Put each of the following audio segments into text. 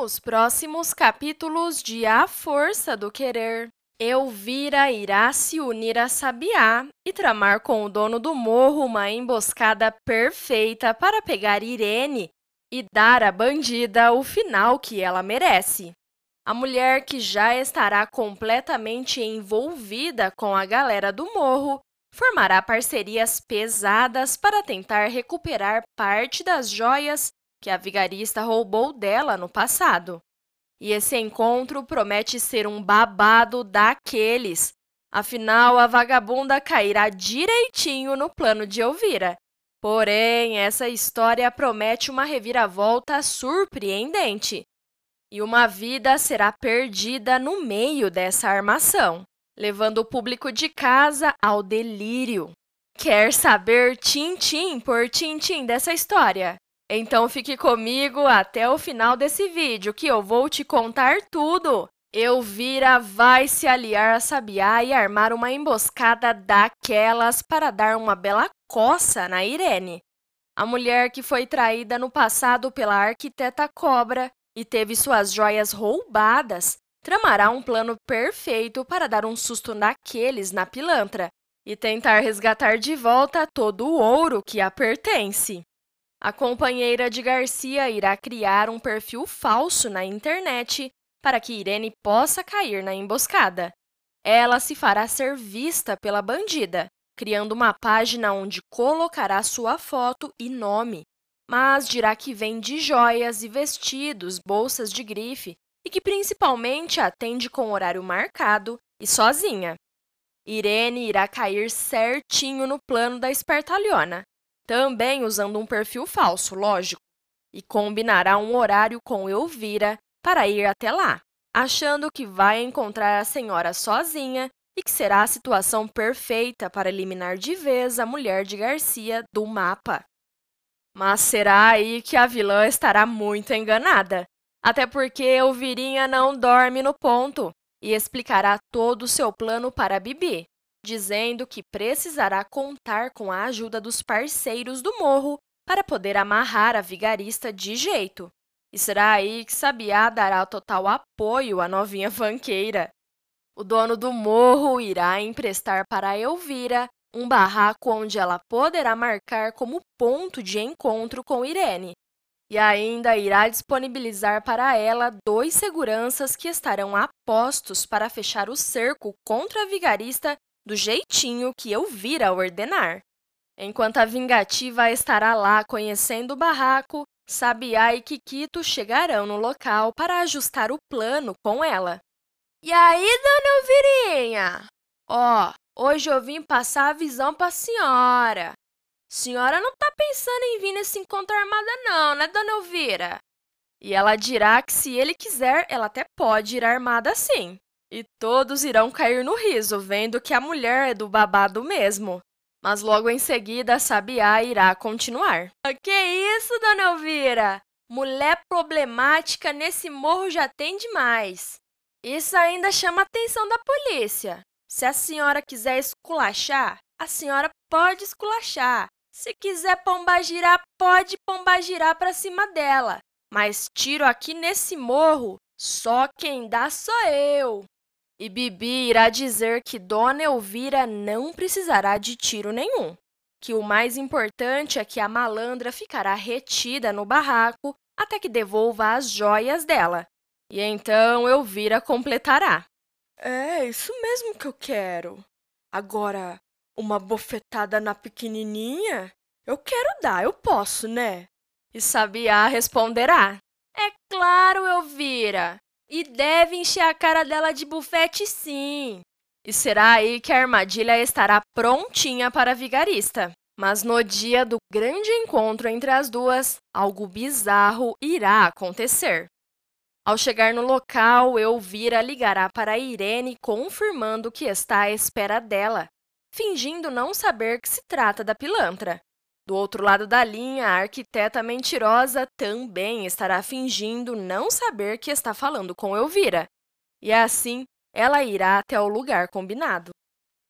Nos próximos capítulos de A Força do Querer, Elvira irá se unir a Sabiá e tramar com o dono do morro uma emboscada perfeita para pegar Irene e dar à bandida o final que ela merece. A mulher que já estará completamente envolvida com a galera do morro formará parcerias pesadas para tentar recuperar parte das joias que a vigarista roubou dela no passado. E esse encontro promete ser um babado daqueles. Afinal, a vagabunda cairá direitinho no plano de Elvira. Porém, essa história promete uma reviravolta surpreendente. E uma vida será perdida no meio dessa armação, levando o público de casa ao delírio. Quer saber tintim por tintim dessa história? Então fique comigo até o final desse vídeo que eu vou te contar tudo. Elvira vai se aliar a Sabiá e armar uma emboscada daquelas para dar uma bela coça na Irene. A mulher que foi traída no passado pela arquiteta Cobra e teve suas joias roubadas, tramará um plano perfeito para dar um susto naqueles na pilantra e tentar resgatar de volta todo o ouro que a pertence. A companheira de Garcia irá criar um perfil falso na internet para que Irene possa cair na emboscada. Ela se fará ser vista pela bandida, criando uma página onde colocará sua foto e nome, mas dirá que vende joias e vestidos, bolsas de grife e que principalmente atende com horário marcado e sozinha. Irene irá cair certinho no plano da espertalhona, também usando um perfil falso, lógico, e combinará um horário com Elvira para ir até lá, achando que vai encontrar a senhora sozinha e que será a situação perfeita para eliminar de vez a mulher de Garcia do mapa. Mas será aí que a vilã estará muito enganada, até porque Elvirinha não dorme no ponto e explicará todo o seu plano para Bibi, dizendo que precisará contar com a ajuda dos parceiros do morro para poder amarrar a vigarista de jeito. E será aí que Sabiá dará total apoio à novinha fanqueira. O dono do morro irá emprestar para Elvira um barraco onde ela poderá marcar como ponto de encontro com Irene. E ainda irá disponibilizar para ela dois seguranças que estarão apostos para fechar o cerco contra a vigarista do jeitinho que eu vira ordenar. Enquanto a vingativa estará lá conhecendo o barraco, Sabiá e Kikito chegarão no local para ajustar o plano com ela. E aí, dona Elvirinha? Ó, oh, hoje eu vim passar a visão para a senhora. Senhora não tá pensando em vir nesse encontro armada não, né, dona Elvira? E ela dirá que se ele quiser, ela até pode ir armada sim. E todos irão cair no riso, vendo que a mulher é do babado mesmo. Mas logo em seguida, a Sabiá irá continuar. Ah, que isso, dona Elvira? Mulher problemática nesse morro já tem demais. Isso ainda chama a atenção da polícia. Se a senhora quiser esculachar, a senhora pode esculachar. Se quiser pombagirar, pode pombagirar para cima dela. Mas tiro aqui nesse morro, só quem dá sou eu. E Bibi irá dizer que Dona Elvira não precisará de tiro nenhum, que o mais importante é que a malandra ficará retida no barraco até que devolva as joias dela. E então Elvira completará. É, isso mesmo que eu quero. Agora, uma bofetada na pequenininha? Eu quero dar, eu posso, né? E Sabiá responderá. É claro, Elvira. E deve encher a cara dela de bufete, sim. E será aí que a armadilha estará prontinha para a vigarista. Mas no dia do grande encontro entre as duas, algo bizarro irá acontecer. Ao chegar no local, Elvira ligará para Irene confirmando que está à espera dela, fingindo não saber que se trata da pilantra. Do outro lado da linha, a arquiteta mentirosa também estará fingindo não saber que está falando com Elvira. E assim, ela irá até o lugar combinado.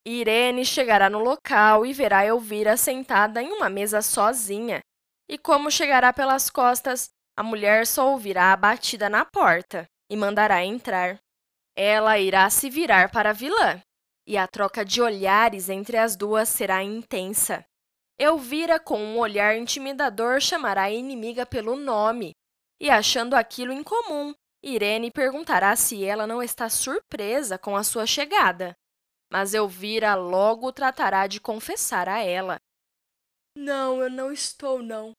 Irene chegará no local e verá Elvira sentada em uma mesa sozinha. E como chegará pelas costas, a mulher só ouvirá a batida na porta e mandará entrar. Ela irá se virar para a vilã, e a troca de olhares entre as duas será intensa. Elvira, com um olhar intimidador, chamará a inimiga pelo nome, e achando aquilo incomum, Irene perguntará se ela não está surpresa com a sua chegada. Mas Elvira logo tratará de confessar a ela. Não, eu não estou, não.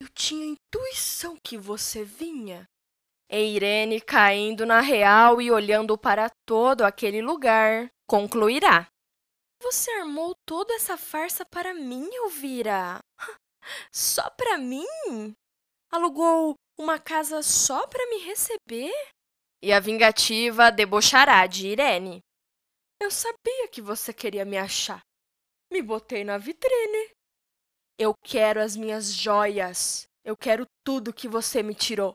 Eu tinha intuição que você vinha. E Irene, caindo na real e olhando para todo aquele lugar, concluirá. Você armou toda essa farsa para mim, Elvira? Só para mim? Alugou uma casa só para me receber? E a vingativa debochará de Irene. Eu sabia que você queria me achar. Me botei na vitrine. Eu quero as minhas joias. Eu quero tudo que você me tirou.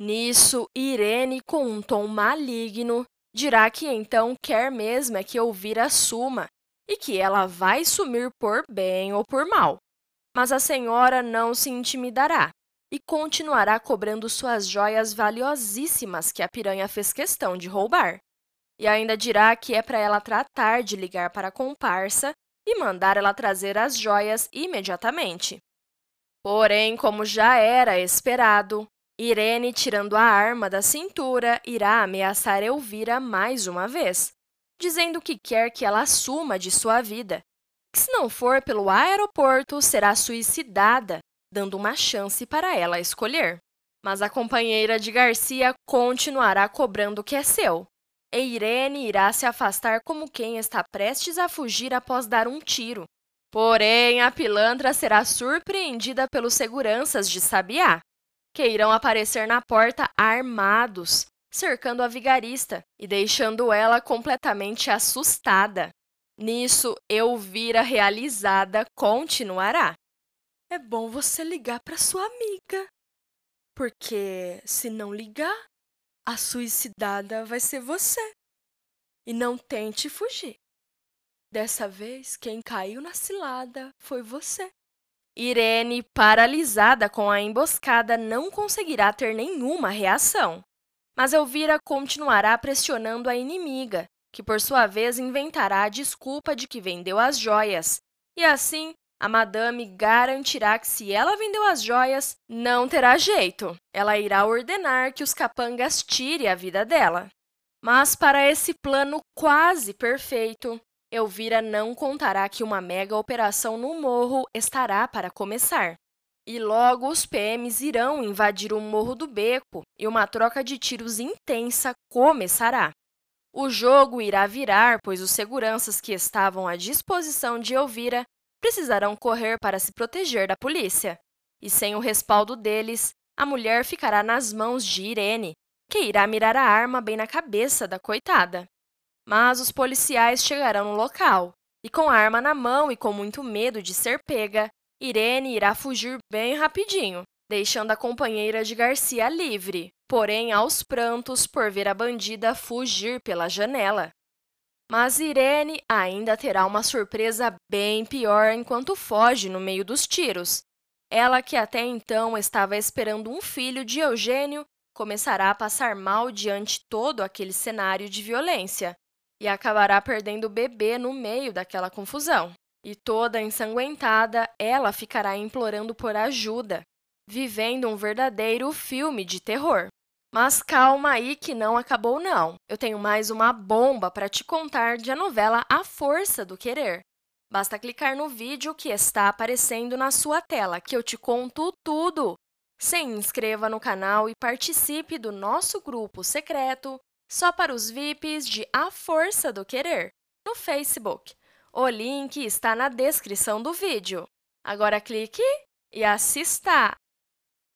Nisso, Irene, com um tom maligno, dirá que então quer mesmo é que Elvira suma e que ela vai sumir por bem ou por mal. Mas a senhora não se intimidará e continuará cobrando suas joias valiosíssimas que a piranha fez questão de roubar. E ainda dirá que é para ela tratar de ligar para a comparsa e mandar ela trazer as joias imediatamente. Porém, como já era esperado, Irene, tirando a arma da cintura, irá ameaçar Elvira mais uma vez, dizendo que quer que ela assuma de sua vida, que se não for pelo aeroporto, será suicidada, dando uma chance para ela escolher. Mas a companheira de Garcia continuará cobrando o que é seu, e Irene irá se afastar como quem está prestes a fugir após dar um tiro. Porém, a pilantra será surpreendida pelos seguranças de Sabiá, que irão aparecer na porta armados, cercando a vigarista e deixando ela completamente assustada. Nisso, Elvira, realizada, continuará. É bom você ligar para sua amiga, porque se não ligar, a suicidada vai ser você. E não tente fugir. Dessa vez, quem caiu na cilada foi você. Irene, paralisada com a emboscada, não conseguirá ter nenhuma reação. Mas Elvira continuará pressionando a inimiga, que por sua vez inventará a desculpa de que vendeu as joias. E assim, a madame garantirá que se ela vendeu as joias, não terá jeito. Ela irá ordenar que os capangas tirem a vida dela. Mas para esse plano quase perfeito, Elvira não contará que uma mega operação no morro estará para começar. E logo os PMs irão invadir o Morro do Beco e uma troca de tiros intensa começará. O jogo irá virar, pois os seguranças que estavam à disposição de Elvira precisarão correr para se proteger da polícia. E sem o respaldo deles, a mulher ficará nas mãos de Irene, que irá mirar a arma bem na cabeça da coitada. Mas os policiais chegarão no local, e com a arma na mão e com muito medo de ser pega, Irene irá fugir bem rapidinho, deixando a companheira de Garcia livre, porém aos prantos por ver a bandida fugir pela janela. Mas Irene ainda terá uma surpresa bem pior enquanto foge no meio dos tiros. Ela, que até então estava esperando um filho de Eugênio, começará a passar mal diante todo aquele cenário de violência e acabará perdendo o bebê no meio daquela confusão. E toda ensanguentada, ela ficará implorando por ajuda, vivendo um verdadeiro filme de terror. Mas calma aí que não acabou não. Eu tenho mais uma bomba para te contar de a novela A Força do Querer. Basta clicar no vídeo que está aparecendo na sua tela que eu te conto tudo. Se inscreva no canal e participe do nosso grupo secreto só para os VIPs de A Força do Querer no Facebook. O link está na descrição do vídeo. Agora clique e assista!